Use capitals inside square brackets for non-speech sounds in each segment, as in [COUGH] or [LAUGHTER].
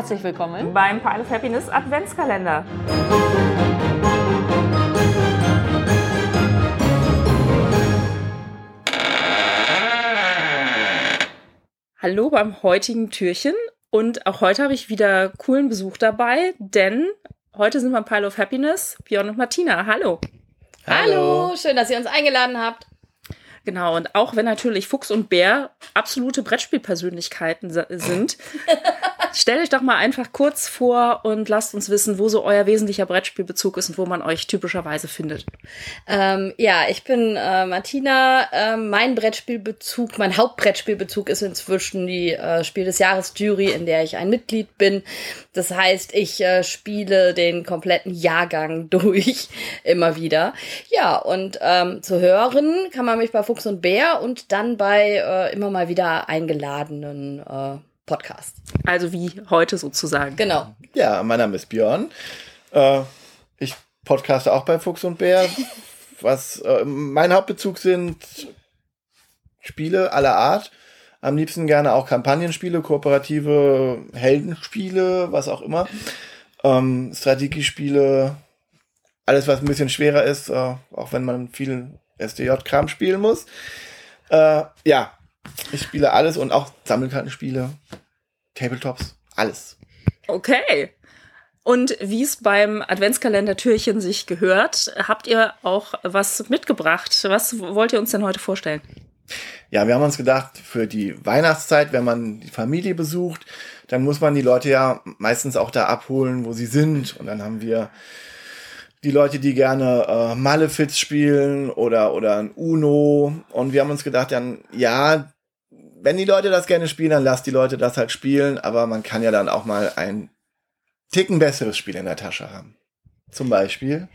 Herzlich willkommen beim Pile of Happiness Adventskalender. Hallo beim heutigen Türchen und auch heute habe ich wieder coolen Besuch dabei, denn heute sind wir beim Pile of Happiness, Björn und Martina. Hallo. Hallo, schön, dass ihr uns eingeladen habt. Genau, und auch wenn natürlich Fuchs und Bär absolute Brettspielpersönlichkeiten sind, [LAUGHS] stellt euch doch mal einfach kurz vor und lasst uns wissen, wo so euer wesentlicher Brettspielbezug ist und wo man euch typischerweise findet. Ähm, ja, ich bin äh, Martina. Äh, mein Brettspielbezug, mein Hauptbrettspielbezug ist inzwischen die äh, Spiel des Jahres Jury, in der ich ein Mitglied bin. Das heißt, ich äh, spiele den kompletten Jahrgang [LAUGHS] durch immer wieder. Ja, und ähm, zu hören kann man mich bei Fuchs und Bär und dann bei äh, immer mal wieder eingeladenen Podcasts. Also wie heute sozusagen. Genau. Ja, mein Name ist Björn. Äh, ich podcaste auch bei Fuchs und Bär. [LAUGHS] Was äh, mein Hauptbezug sind Spiele aller Art. Am liebsten gerne auch Kampagnenspiele, kooperative Heldenspiele, was auch immer. Ähm, Strategiespiele, alles was ein bisschen schwerer ist, äh, auch wenn man viel SDJ-Kram spielen muss. Äh, ja, ich spiele alles und auch Sammelkartenspiele, Tabletops, alles. Okay. Und wie es beim Adventskalender-Türchen sich gehört, habt ihr auch was mitgebracht. Was wollt ihr uns denn heute vorstellen? Ja, wir haben uns gedacht, für die Weihnachtszeit, wenn man die Familie besucht, dann muss man die Leute ja meistens auch da abholen, wo sie sind. Und dann haben wir die Leute, die gerne äh, Malefiz spielen oder, oder ein Uno. Und wir haben uns gedacht, dann, ja, wenn die Leute das gerne spielen, dann lasst die Leute das halt spielen. Aber man kann ja dann auch mal ein Ticken besseres Spiel in der Tasche haben. Zum Beispiel.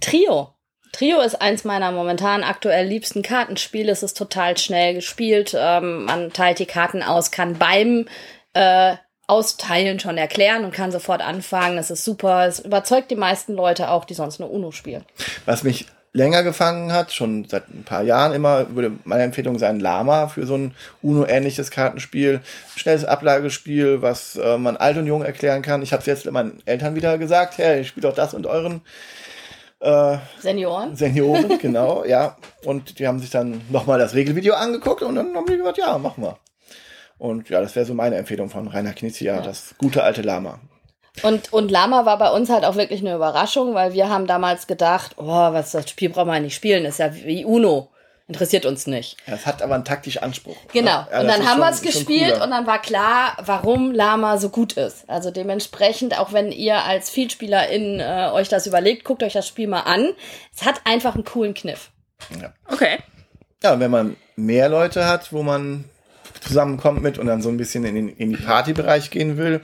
Trio. Trio ist eins meiner momentan aktuell liebsten Kartenspiele. Es ist total schnell gespielt. Ähm, man teilt die Karten aus, kann beim äh, Austeilen schon erklären und kann sofort anfangen. Das ist super. Es überzeugt die meisten Leute auch, die sonst nur Uno spielen. Was mich länger gefangen hat, schon seit ein paar Jahren immer, würde meine Empfehlung sein, Lama für so ein UNO-ähnliches Kartenspiel. Schnelles Ablagespiel, was äh, man alt und jung erklären kann. Ich habe es jetzt meinen Eltern wieder gesagt, hey, ich spiele doch das und euren äh, Senioren. Senioren, [LAUGHS] genau, ja. Und die haben sich dann nochmal das Regelvideo angeguckt und dann haben die gesagt, ja, machen wir. Und ja, das wäre so meine Empfehlung von Rainer Knizia, ja. das gute alte Lama. Und, und Lama war bei uns halt auch wirklich eine Überraschung, weil wir haben damals gedacht, oh, was das Spiel braucht man nicht spielen, ist ja wie Uno. Interessiert uns nicht. Ja, es hat aber einen taktischen Anspruch. Genau. Ja, und dann haben wir es gespielt und dann war klar, warum Lama so gut ist. Also dementsprechend, auch wenn ihr als Vielspielerin äh, euch das überlegt, guckt euch das Spiel mal an. Es hat einfach einen coolen Kniff. Ja. Okay. Ja, wenn man mehr Leute hat, wo man zusammenkommt mit und dann so ein bisschen in den, in die Partybereich gehen will,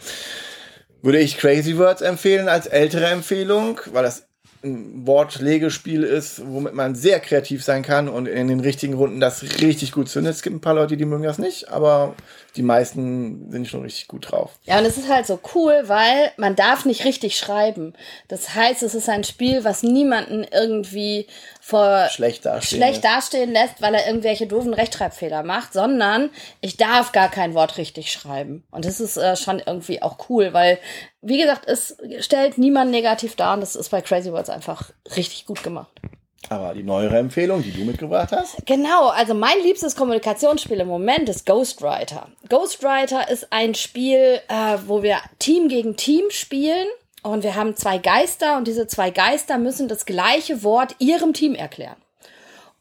würde ich Crazy Words empfehlen als ältere Empfehlung, weil das ein Wortlegespiel ist, womit man sehr kreativ sein kann und in den richtigen Runden das richtig gut zündet. Es gibt ein paar Leute, die mögen das nicht, aber die meisten sind schon richtig gut drauf. Ja, und es ist halt so cool, weil man darf nicht richtig schreiben. Das heißt, es ist ein Spiel, was niemanden irgendwie vor schlecht dastehen, schlecht dastehen lässt, weil er irgendwelche doofen Rechtschreibfehler macht, sondern ich darf gar kein Wort richtig schreiben. Und das ist äh, schon irgendwie auch cool, weil, wie gesagt, es stellt niemand negativ dar und das ist bei Crazy Words einfach richtig gut gemacht. Aber die neuere Empfehlung, die du mitgebracht hast? Genau, also mein liebstes Kommunikationsspiel im Moment ist Ghostwriter. Ghostwriter ist ein Spiel, äh, wo wir Team gegen Team spielen und wir haben zwei Geister und diese zwei Geister müssen das gleiche Wort ihrem Team erklären.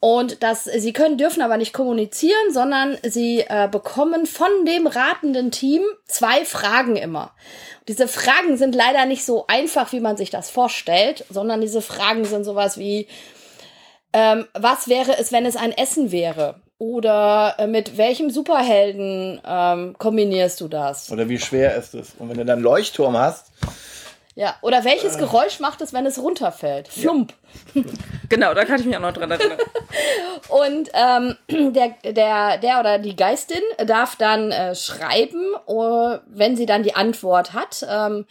Und das, sie können, dürfen aber nicht kommunizieren, sondern sie äh, bekommen von dem ratenden Team zwei Fragen immer. Diese Fragen sind leider nicht so einfach, wie man sich das vorstellt, sondern diese Fragen sind sowas wie, ähm, was wäre es, wenn es ein Essen wäre? Oder äh, mit welchem Superhelden ähm, kombinierst du das? Oder wie schwer ist es? Und wenn du dann Leuchtturm hast, ja, oder welches Geräusch macht es, wenn es runterfällt? Flump. Ja. [LAUGHS] Genau, da kann ich mich auch noch dran erinnern. [LAUGHS] und ähm, [CLEARS THROAT] der, der, der oder die Geistin darf dann äh, schreiben, uh, wenn sie dann die Antwort hat. Ähm,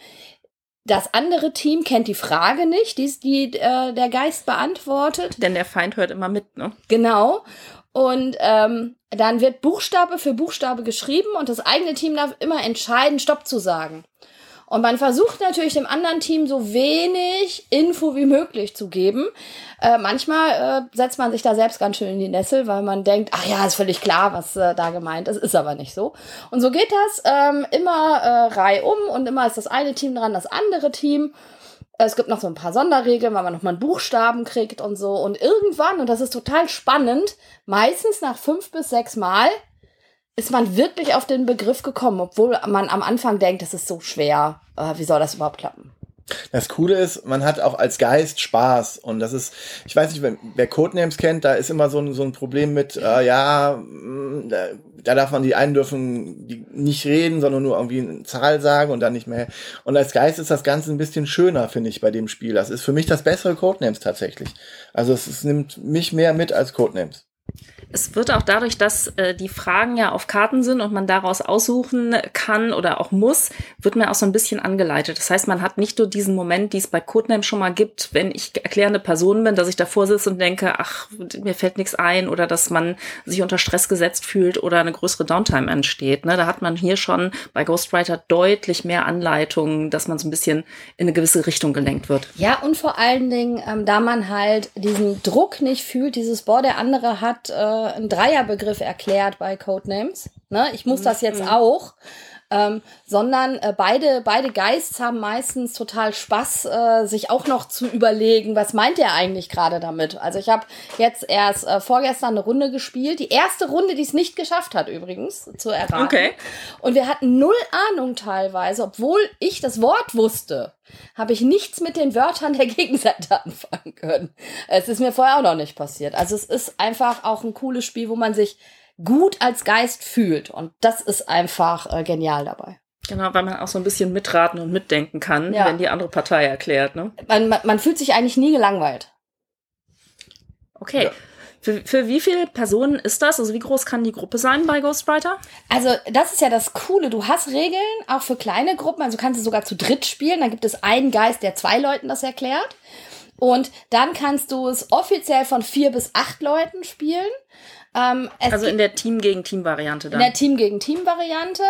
das andere Team kennt die Frage nicht, die, die äh, der Geist beantwortet. Denn der Feind hört immer mit, ne? Genau. Und ähm, dann wird Buchstabe für Buchstabe geschrieben und das eigene Team darf immer entscheiden, Stopp zu sagen. Und man versucht natürlich dem anderen Team so wenig Info wie möglich zu geben. Äh, manchmal äh, setzt man sich da selbst ganz schön in die Nessel, weil man denkt, ach ja, ist völlig klar, was äh, da gemeint ist, ist aber nicht so. Und so geht das ähm, immer äh, reihum und immer ist das eine Team dran, das andere Team. Es gibt noch so ein paar Sonderregeln, weil man nochmal einen Buchstaben kriegt und so. Und irgendwann, und das ist total spannend, meistens nach fünf bis sechs Mal ist man wirklich auf den Begriff gekommen, obwohl man am Anfang denkt, das ist so schwer. Äh, wie soll das überhaupt klappen? Das Coole ist, man hat auch als Geist Spaß und das ist, ich weiß nicht, wer, wer Codenames kennt, da ist immer so ein, so ein Problem mit, äh, ja, mm, da, da darf man die einen dürfen die nicht reden, sondern nur irgendwie eine Zahl sagen und dann nicht mehr. Und als Geist ist das Ganze ein bisschen schöner, finde ich, bei dem Spiel. Das ist für mich das bessere Codenames tatsächlich. Also es, es nimmt mich mehr mit als Codenames. Es wird auch dadurch, dass äh, die Fragen ja auf Karten sind und man daraus aussuchen kann oder auch muss, wird man auch so ein bisschen angeleitet. Das heißt, man hat nicht nur diesen Moment, die es bei Codename schon mal gibt, wenn ich erklärende Person bin, dass ich davor sitze und denke, ach, mir fällt nichts ein oder dass man sich unter Stress gesetzt fühlt oder eine größere Downtime entsteht. Ne? Da hat man hier schon bei Ghostwriter deutlich mehr Anleitungen, dass man so ein bisschen in eine gewisse Richtung gelenkt wird. Ja, und vor allen Dingen, ähm, da man halt diesen Druck nicht fühlt, dieses, boah, der andere hat äh, einen Dreierbegriff erklärt bei Codenames. Ne? Ich muss das jetzt auch. Ähm, sondern äh, beide, beide Geists haben meistens total Spaß, äh, sich auch noch zu überlegen, was meint er eigentlich gerade damit. Also ich habe jetzt erst äh, vorgestern eine Runde gespielt, die erste Runde, die es nicht geschafft hat übrigens zu erraten. Okay. Und wir hatten null Ahnung teilweise, obwohl ich das Wort wusste, habe ich nichts mit den Wörtern der Gegenseite [LAUGHS] anfangen können. Es ist mir vorher auch noch nicht passiert. Also es ist einfach auch ein cooles Spiel, wo man sich gut als Geist fühlt. Und das ist einfach äh, genial dabei. Genau, weil man auch so ein bisschen mitraten und mitdenken kann, Ja. wenn die andere Partei erklärt. Ne? Man, man, man fühlt sich eigentlich nie gelangweilt. Okay. Für, für wie viele Personen ist das? Also wie groß kann die Gruppe sein bei Ghostwriter? Also, das ist ja das Coole. Du hast Regeln, auch für kleine Gruppen. Also kannst du sogar zu dritt spielen. Dann gibt es einen Geist, der zwei Leuten das erklärt. Und dann kannst du es offiziell von vier bis acht Leuten spielen. Ähm, Also in der Team gegen Team Variante In dann. der Team gegen Team Variante.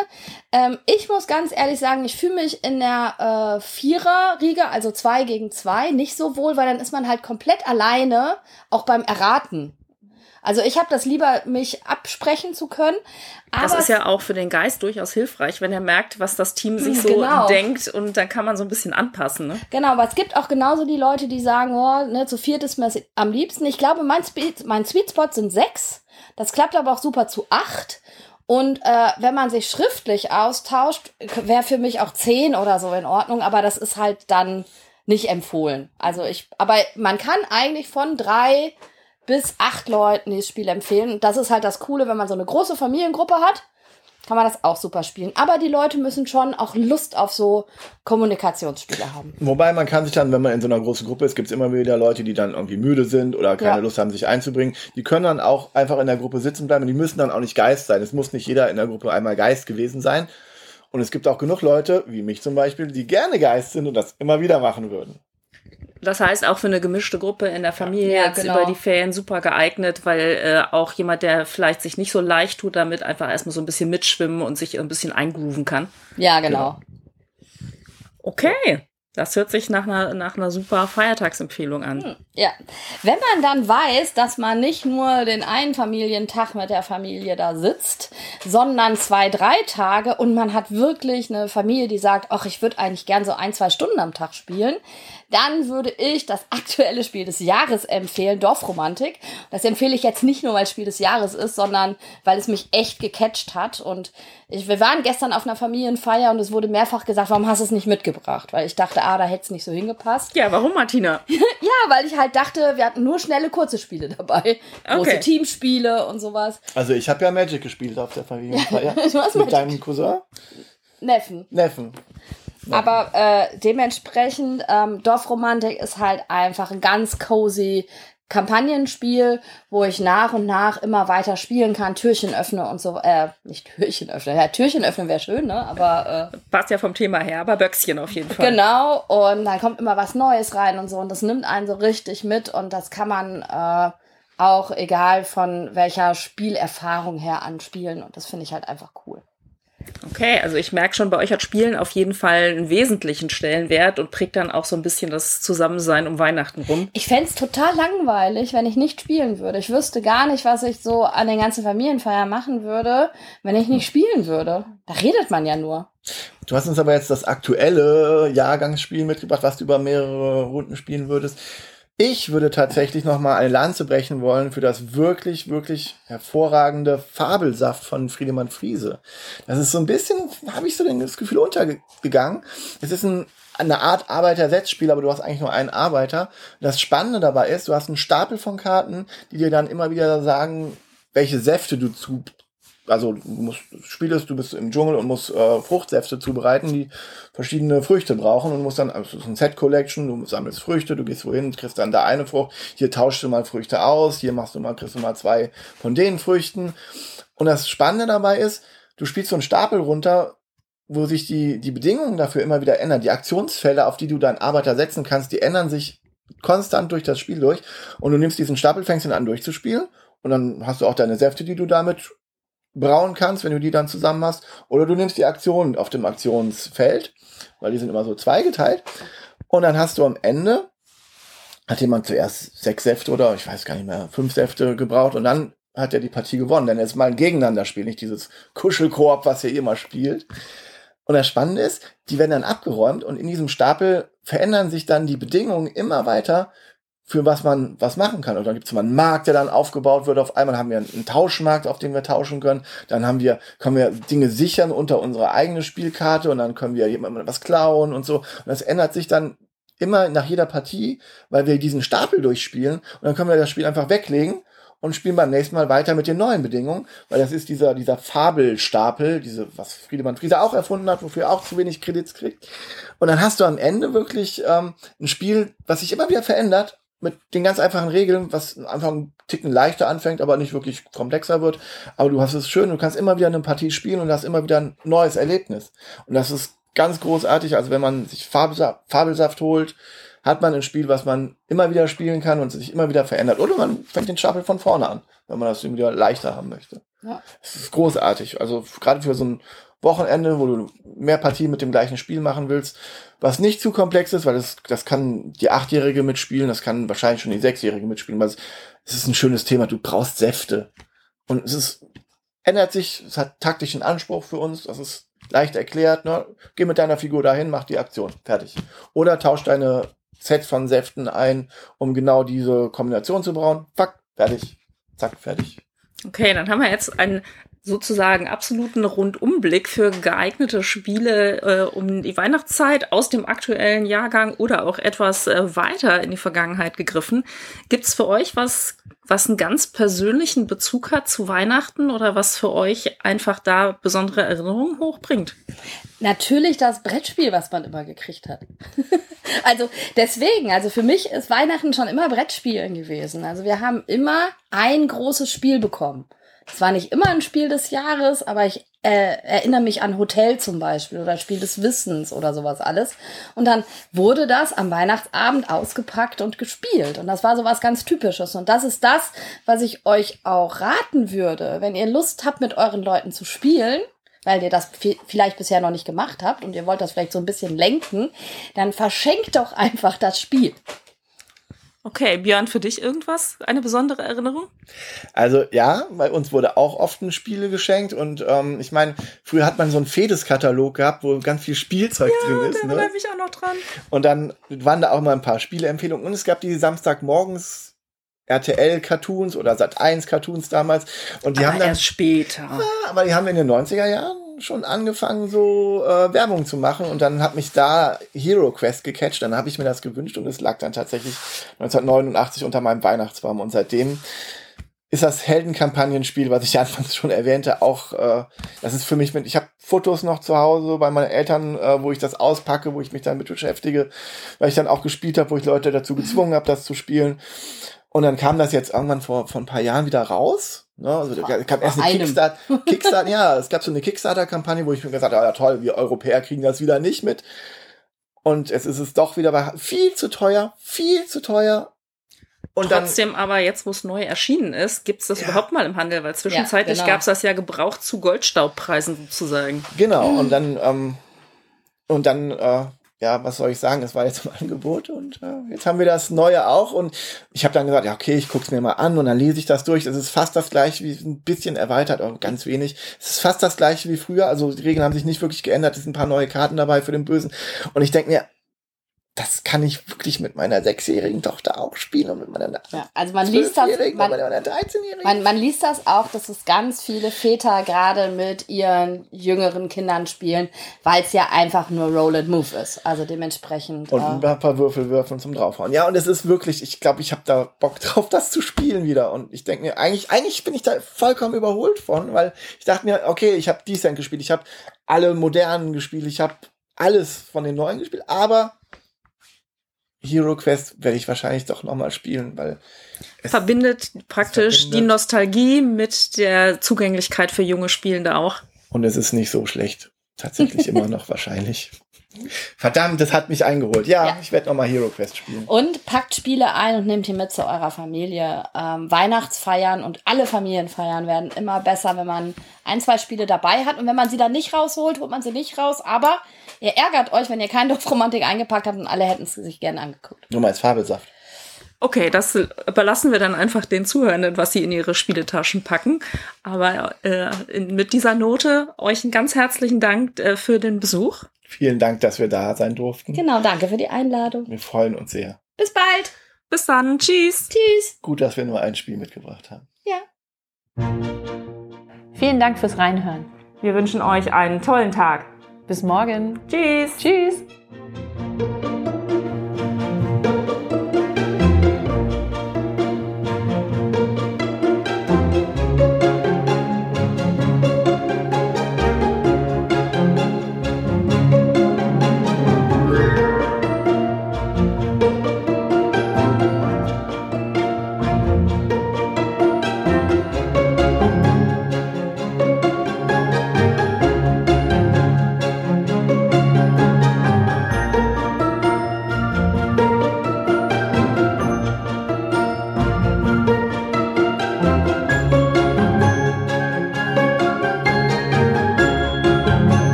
Ähm, ich muss ganz ehrlich sagen, ich fühle mich in der äh, Vierer-Riege, also zwei gegen zwei, nicht so wohl, weil dann ist man halt komplett alleine, auch beim Erraten. Also ich habe das lieber, mich absprechen zu können. Aber das ist ja auch für den Geist durchaus hilfreich, wenn er merkt, was das Team sich [LAUGHS] so Genau. denkt und dann kann man so ein bisschen anpassen. Ne? Genau, aber es gibt auch genauso die Leute, die sagen, oh, ne, zu viert ist mir am liebsten. Ich glaube, mein, Spe mein Sweet Spot sind sechs. Das klappt aber auch super zu acht. Und äh, wenn man sich schriftlich austauscht, wäre für mich auch zehn oder so in Ordnung, aber das ist halt dann nicht empfohlen. Also ich, aber man kann eigentlich von drei bis acht Leuten dieses Spiel empfehlen. Und das ist halt das Coole, wenn man so eine große Familiengruppe hat, kann man das auch super spielen. Aber die Leute müssen schon auch Lust auf so Kommunikationsspiele haben. Wobei man kann sich dann, wenn man in so einer großen Gruppe ist, gibt es immer wieder Leute, die dann irgendwie müde sind oder keine Ja. Lust haben, sich einzubringen. Die können dann auch einfach in der Gruppe sitzen bleiben und die müssen dann auch nicht Geist sein. Es muss nicht jeder in der Gruppe einmal Geist gewesen sein. Und es gibt auch genug Leute, wie mich zum Beispiel, die gerne Geist sind und das immer wieder machen würden. Das heißt auch für eine gemischte Gruppe in der Familie Ja, jetzt genau. über die Ferien super geeignet, weil äh, auch jemand, der vielleicht sich nicht so leicht tut, damit einfach erstmal so ein bisschen mitschwimmen und sich ein bisschen eingrooven kann. Ja, genau. Okay, das hört sich nach einer, nach einer super Feiertagsempfehlung an. Ja. Wenn man dann weiß, dass man nicht nur den einen Familientag mit der Familie da sitzt, sondern zwei, drei Tage und man hat wirklich eine Familie, die sagt, ach, ich würde eigentlich gern so ein, zwei Stunden am Tag spielen, dann würde ich das aktuelle Spiel des Jahres empfehlen, Dorfromantik. Das empfehle ich jetzt nicht nur, weil es Spiel des Jahres ist, sondern weil es mich echt gecatcht hat. Und ich, wir waren gestern auf einer Familienfeier und es wurde mehrfach gesagt, warum hast du es nicht mitgebracht? Weil ich dachte, ah, da hätte es nicht so hingepasst. Ja, warum, Martina? [LAUGHS] Ja, weil ich halt dachte, wir hatten nur schnelle, kurze Spiele dabei. Große Okay. Teamspiele und sowas. Also ich habe ja Magic gespielt auf der Familienfeier. [LAUGHS] du hast mit Magic. deinem Cousin? Neffen. Neffen. Aber äh, dementsprechend, ähm, Dorfromantik ist halt einfach ein ganz cozy Kampagnenspiel, wo ich nach und nach immer weiter spielen kann, Türchen öffne und so, äh, nicht Türchen öffne, ja, Türchen öffnen wäre schön, ne, aber äh, Passt ja vom Thema her, aber Böckschen auf jeden Fall. Genau, und dann kommt immer was Neues rein und so, und das nimmt einen so richtig mit und das kann man äh, auch egal von welcher Spielerfahrung her anspielen und das finde ich halt einfach cool. Okay, also ich merke schon, bei euch hat Spielen auf jeden Fall einen wesentlichen Stellenwert und prägt dann auch so ein bisschen das Zusammensein um Weihnachten rum. Ich fände es total langweilig, wenn ich nicht spielen würde. Ich wüsste gar nicht, was ich so an den ganzen Familienfeiern machen würde, wenn ich nicht spielen würde. Da redet man ja nur. Du hast uns aber jetzt das aktuelle Jahrgangsspiel mitgebracht, was du über mehrere Runden spielen würdest. Ich würde tatsächlich noch mal eine Lanze brechen wollen für das wirklich, wirklich hervorragende Fabelsaft von Friedemann Friese. Das ist so ein bisschen, habe ich so das Gefühl, untergegangen. Es ist ein, eine Art Arbeiter-Setzspiel, aber du hast eigentlich nur einen Arbeiter. Das Spannende dabei ist, du hast einen Stapel von Karten, die dir dann immer wieder sagen, welche Säfte du zu also du musst spielst, du bist im Dschungel und musst äh, Fruchtsäfte zubereiten, die verschiedene Früchte brauchen und musst dann, also es ist ein Set Collection, du sammelst Früchte, du gehst wohin, kriegst dann da eine Frucht, hier tauschst du mal Früchte aus, hier machst du mal, kriegst du mal zwei von den Früchten. Und das Spannende dabei ist, du spielst so einen Stapel runter, wo sich die, die Bedingungen dafür immer wieder ändern. Die Aktionsfelder, auf die du deinen Arbeiter setzen kannst, die ändern sich konstant durch das Spiel durch. Und du nimmst diesen Stapel, fängst ihn an durchzuspielen. Und dann hast du auch deine Säfte, die du damit brauen kannst, wenn du die dann zusammen hast. Oder du nimmst die Aktionen auf dem Aktionsfeld, weil die sind immer so zweigeteilt. Und dann hast du am Ende, hat jemand zuerst sechs Säfte oder ich weiß gar nicht mehr, fünf Säfte gebraucht und dann hat er die Partie gewonnen. Denn ist mal ein Gegeneinander-Spiel, nicht dieses Kuschelkoop, was ihr immer spielt. Und das Spannende ist, die werden dann abgeräumt und in diesem Stapel verändern sich dann die Bedingungen immer weiter für was man was machen kann. Und dann gibt es mal einen Markt, der dann aufgebaut wird. Auf einmal haben wir einen Tauschmarkt, auf dem wir tauschen können. Dann haben wir, können wir Dinge sichern unter unsere eigene Spielkarte und dann können wir jemandem was klauen und so. Und das ändert sich dann immer nach jeder Partie, weil wir diesen Stapel durchspielen und dann können wir das Spiel einfach weglegen und spielen beim nächsten Mal weiter mit den neuen Bedingungen, weil das ist dieser, dieser Fabelstapel, diese, was Friedemann Friese auch erfunden hat, wofür er auch zu wenig Kredits kriegt. Und dann hast du am Ende wirklich ähm, ein Spiel, was sich immer wieder verändert mit den ganz einfachen Regeln, was am Anfang einen Ticken leichter anfängt, aber nicht wirklich komplexer wird. Aber du hast es schön, du kannst immer wieder eine Partie spielen und hast immer wieder ein neues Erlebnis. Und das ist ganz großartig. Also wenn man sich Fabelsaft, Fabelsaft holt, hat man ein Spiel, was man immer wieder spielen kann und sich immer wieder verändert. Oder man fängt den Stapel von vorne an, wenn man das wieder leichter haben möchte. Ja. Es ist großartig. Also gerade für so ein Wochenende, wo du mehr Partien mit dem gleichen Spiel machen willst, was nicht zu komplex ist, weil das, das kann die Achtjährige mitspielen, das kann wahrscheinlich schon die Sechsjährige mitspielen, weil es, es ist ein schönes Thema. Du brauchst Säfte. Und es ist, ändert sich, es hat taktischen Anspruch für uns, das ist leicht erklärt, ne? Geh mit deiner Figur dahin, mach die Aktion. Fertig. Oder tausch deine Sets von Säften ein, um genau diese Kombination zu brauen. Fuck, fertig. Zack, fertig. Okay, dann haben wir jetzt einen sozusagen absoluten Rundumblick für geeignete Spiele äh, um die Weihnachtszeit aus dem aktuellen Jahrgang oder auch etwas äh, weiter in die Vergangenheit gegriffen. Gibt's für euch was, was einen ganz persönlichen Bezug hat zu Weihnachten oder was für euch einfach da besondere Erinnerungen hochbringt? Natürlich das Brettspiel, was man immer gekriegt hat. [LAUGHS] also deswegen, also für mich ist Weihnachten schon immer Brettspielen gewesen. Also wir haben immer ein großes Spiel bekommen. Es war nicht immer ein Spiel des Jahres, aber ich äh, erinnere mich an Hotel zum Beispiel oder Spiel des Wissens oder sowas alles. Und dann wurde das am Weihnachtsabend ausgepackt und gespielt. Und das war sowas ganz Typisches. Und das ist das, was ich euch auch raten würde, wenn ihr Lust habt, mit euren Leuten zu spielen weil ihr das vielleicht bisher noch nicht gemacht habt und ihr wollt das vielleicht so ein bisschen lenken, dann verschenkt doch einfach das Spiel. Okay, Björn, für dich irgendwas? Eine besondere Erinnerung? Also ja, bei uns wurde auch oft ein Spiele geschenkt und ähm, ich meine, früher hat man so einen Fedes-Katalog gehabt, wo ganz viel Spielzeug ja, drin ist. Da ne? ich auch noch dran. Und dann waren da auch mal ein paar Spieleempfehlungen und es gab die Samstagmorgens RTL-Cartoons oder Sat1-Cartoons damals. Und die aber haben dann. Erst später. Ja, aber die haben in den 90er Jahren schon angefangen, so äh, Werbung zu machen und dann hat mich da Hero Quest gecatcht, dann habe ich mir das gewünscht und es lag dann tatsächlich 1989 unter meinem Weihnachtsbaum und seitdem ist das Heldenkampagnenspiel, was ich [LAUGHS] anfangs schon erwähnte, auch äh, das ist für mich mit ich habe Fotos noch zu Hause bei meinen Eltern, äh, wo ich das auspacke, wo ich mich damit beschäftige, weil ich dann auch gespielt habe, wo ich Leute dazu gezwungen habe, das zu spielen. Und dann kam das jetzt irgendwann vor, vor ein paar Jahren wieder raus Ne? Also es gab erst eine Kickstarter, Kickstarter, ja, es gab so eine Kickstarter-Kampagne, wo ich mir gesagt habe, ja toll, wir Europäer kriegen das wieder nicht mit. Und es ist es doch wieder bei viel zu teuer, viel zu teuer. Und dann, Trotzdem aber jetzt, wo es neu erschienen ist, gibt es das Ja. überhaupt mal im Handel, weil zwischenzeitlich genau. gab es das ja gebraucht zu Goldstaubpreisen sozusagen. genau, und dann, ähm, und dann, äh, ja, was soll ich sagen, es war jetzt im [LAUGHS] Angebot und äh, jetzt haben wir das Neue auch und ich habe dann gesagt, ja, okay, ich guck's mir mal an und dann lese ich das durch. Es ist fast das gleiche, wie ein bisschen erweitert, aber ganz wenig. Es ist fast das gleiche wie früher, also die Regeln haben sich nicht wirklich geändert, es sind ein paar neue Karten dabei für den Bösen und ich denke mir, das kann ich wirklich mit meiner sechsjährigen Tochter auch spielen und mit meiner Ja, also man liest das, man, mit meiner 13-jährigen. man, man liest das auch, dass es ganz viele Väter gerade mit ihren jüngeren Kindern spielen, weil es ja einfach nur Roll and Move ist. Also dementsprechend. Und äh, ein paar Würfel würfeln zum draufhauen. Ja, und es ist wirklich, ich glaube, ich habe da Bock drauf, das zu spielen wieder. Und ich denke mir, eigentlich, eigentlich bin ich da vollkommen überholt von, weil ich dachte mir, okay, ich habe Descent gespielt, ich habe alle modernen gespielt, ich habe alles von den neuen gespielt, aber Hero Quest werde ich wahrscheinlich doch nochmal spielen, weil es Verbindet praktisch verbindet- die Nostalgie mit der Zugänglichkeit für junge Spielende auch. und es ist nicht so schlecht. Tatsächlich immer noch [LAUGHS] wahrscheinlich. Verdammt, das hat mich eingeholt. Ja, Ja. ich werde nochmal Hero Quest spielen. Und packt Spiele ein und nehmt die mit zu eurer Familie. Ähm, Weihnachtsfeiern und alle Familienfeiern werden immer besser, wenn man ein, zwei Spiele dabei hat. Und wenn man sie dann nicht rausholt, holt man sie nicht raus. Aber ihr ärgert euch, wenn ihr kein Dorfromantik eingepackt habt und alle hätten es sich gerne angeguckt. Nur mal als Fabelsaft. Okay, das überlassen wir dann einfach den Zuhörenden, was sie in ihre Spieletaschen packen. Aber äh, in, mit dieser Note euch einen ganz herzlichen Dank äh, für den Besuch. Vielen Dank, dass wir da sein durften. Genau, danke für die Einladung. Wir freuen uns sehr. Bis bald. Bis dann. Tschüss. Tschüss. Gut, dass wir nur ein Spiel mitgebracht haben. Ja. Vielen Dank fürs Reinhören. Wir wünschen euch einen tollen Tag. Bis morgen. Tschüss. Tschüss.